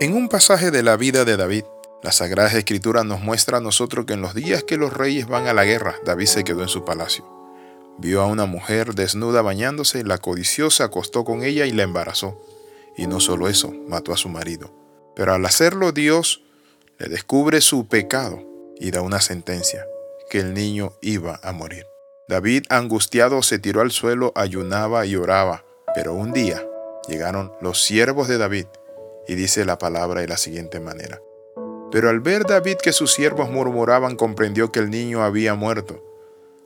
En un pasaje de la vida de David, la Sagrada Escritura nos muestra a nosotros que en los días que los reyes van a la guerra, David se quedó en su palacio. Vio a una mujer desnuda bañándose, la codició, se acostó con ella y la embarazó. Y no solo eso, mató a su marido. Pero al hacerlo Dios le descubre su pecado y da una sentencia, que el niño iba a morir. David, angustiado, se tiró al suelo, ayunaba y oraba. Pero un día llegaron los siervos de David y dice la palabra de la siguiente manera. Pero al ver David que sus siervos murmuraban, comprendió que el niño había muerto.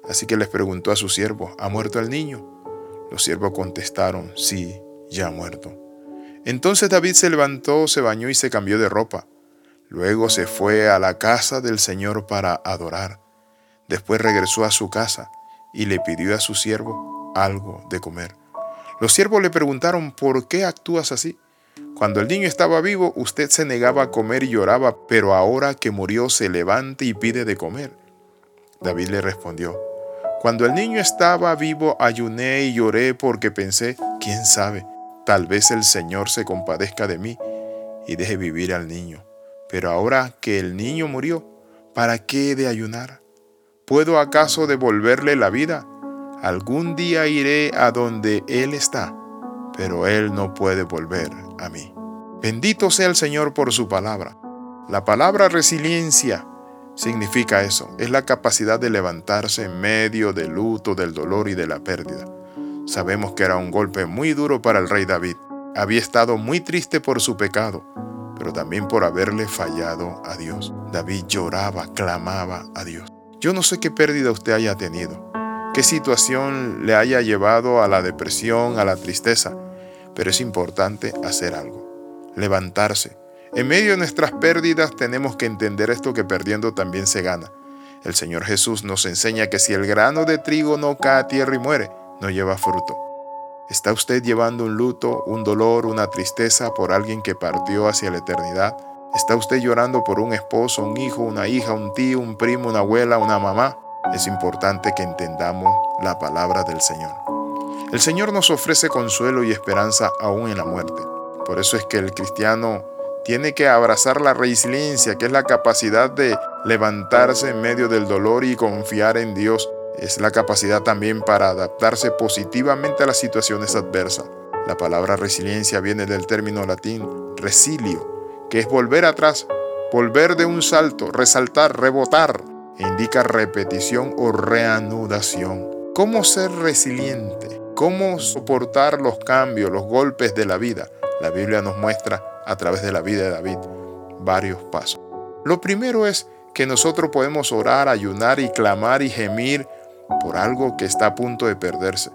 Así que les preguntó a sus siervos, ¿ha muerto el niño? Los siervos contestaron, sí, ya ha muerto. Entonces David se levantó, se bañó y se cambió de ropa. Luego se fue a la casa del Señor para adorar. Después regresó a su casa y le pidió a su siervo algo de comer. Los siervos le preguntaron, ¿por qué actúas así? Cuando el niño estaba vivo, usted se negaba a comer y lloraba, pero ahora que murió se levanta y pide de comer. David le respondió, Cuando el niño estaba vivo, ayuné y lloré porque pensé, quién sabe, tal vez el Señor se compadezca de mí y deje vivir al niño. Pero ahora que el niño murió, ¿para qué he de ayunar? ¿Puedo acaso devolverle la vida? Algún día iré a donde Él está pero Él no puede volver a mí. Bendito sea el Señor por su palabra. La palabra resiliencia significa eso, es la capacidad de levantarse en medio del luto, del dolor y de la pérdida. Sabemos que era un golpe muy duro para el rey David. Había estado muy triste por su pecado, pero también por haberle fallado a Dios. David lloraba, clamaba a Dios. Yo no sé qué pérdida usted haya tenido, qué situación le haya llevado a la depresión, a la tristeza, pero es importante hacer algo, levantarse. En medio de nuestras pérdidas tenemos que entender esto que perdiendo también se gana. El Señor Jesús nos enseña que si el grano de trigo no cae a tierra y muere, no lleva fruto. ¿Está usted llevando un luto, un dolor, una tristeza por alguien que partió hacia la eternidad? ¿Está usted llorando por un esposo, un hijo, una hija, un tío, un primo, una abuela, una mamá? Es importante que entendamos la palabra del Señor. El Señor nos ofrece consuelo y esperanza aún en la muerte. Por eso es que el cristiano tiene que abrazar la resiliencia, que es la capacidad de levantarse en medio del dolor y confiar en Dios. Es la capacidad también para adaptarse positivamente a las situaciones adversas. La palabra resiliencia viene del término latín resilio, que es volver atrás, volver de un salto, resaltar, rebotar, e indica repetición o reanudación. ¿Cómo ser resiliente? cómo soportar los cambios, los golpes de la vida. La Biblia nos muestra a través de la vida de David varios pasos. Lo primero es que nosotros podemos orar, ayunar y clamar y gemir por algo que está a punto de perderse.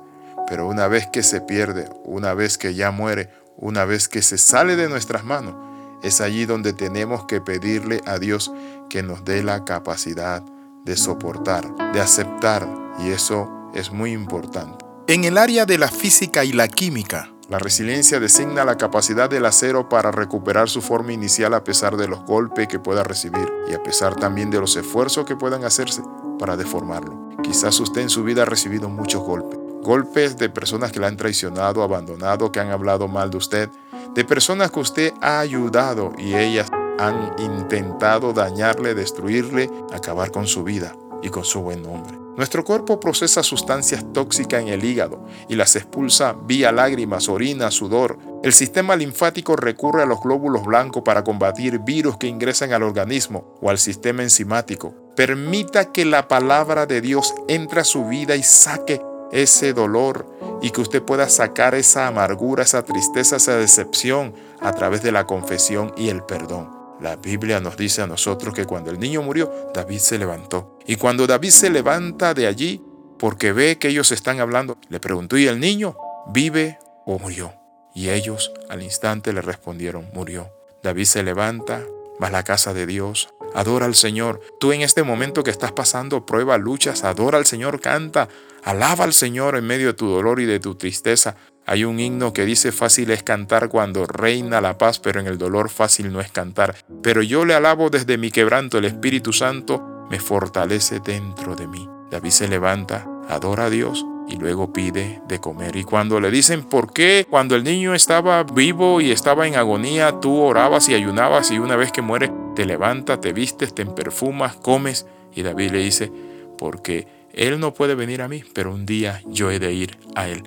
Pero una vez que se pierde, una vez que ya muere, una vez que se sale de nuestras manos, es allí donde tenemos que pedirle a Dios que nos dé la capacidad de soportar, de aceptar. Y eso es muy importante. En el área de la física y la química, la resiliencia designa la capacidad del acero para recuperar su forma inicial a pesar de los golpes que pueda recibir y a pesar también de los esfuerzos que puedan hacerse para deformarlo. Quizás usted en su vida ha recibido muchos golpes. Golpes de personas que la han traicionado, abandonado, que han hablado mal de usted, de personas que usted ha ayudado y ellas han intentado dañarle, destruirle, acabar con su vida y con su buen nombre. Nuestro cuerpo procesa sustancias tóxicas en el hígado y las expulsa vía lágrimas, orina, sudor. El sistema linfático recurre a los glóbulos blancos para combatir virus que ingresan al organismo o al sistema enzimático. Permita que la palabra de Dios entre a su vida y saque ese dolor y que usted pueda sacar esa amargura, esa tristeza, esa decepción a través de la confesión y el perdón. La Biblia nos dice a nosotros que cuando el niño murió, David se levantó. Y cuando David se levanta de allí, porque ve que ellos están hablando, le preguntó, ¿y el niño vive o murió? Y ellos al instante le respondieron, murió. David se levanta, va a la casa de Dios, adora al Señor. Tú en este momento que estás pasando prueba, luchas, adora al Señor, canta, alaba al Señor en medio de tu dolor y de tu tristeza. Hay un himno que dice fácil es cantar cuando reina la paz, pero en el dolor fácil no es cantar. Pero yo le alabo desde mi quebranto, el Espíritu Santo me fortalece dentro de mí. David se levanta, adora a Dios y luego pide de comer. Y cuando le dicen, ¿por qué cuando el niño estaba vivo y estaba en agonía, tú orabas y ayunabas y una vez que muere te levantas, te vistes, te perfumas, comes? Y David le dice, porque él no puede venir a mí, pero un día yo he de ir a él.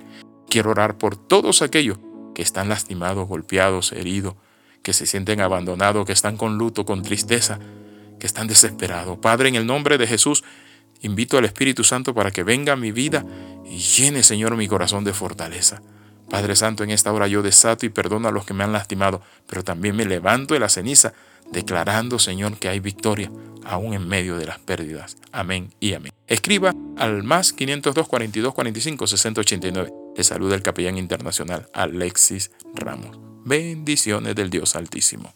Quiero orar por todos aquellos que están lastimados, golpeados, heridos, que se sienten abandonados, que están con luto, con tristeza, que están desesperados. Padre, en el nombre de Jesús, invito al Espíritu Santo para que venga a mi vida y llene, Señor, mi corazón de fortaleza. Padre Santo, en esta hora yo desato y perdono a los que me han lastimado, pero también me levanto de la ceniza, declarando, Señor, que hay victoria, aún en medio de las pérdidas. Amén y amén. Escriba al más 502 42 45 689. Le saluda el capellán internacional Alexis Ramos. Bendiciones del Dios Altísimo.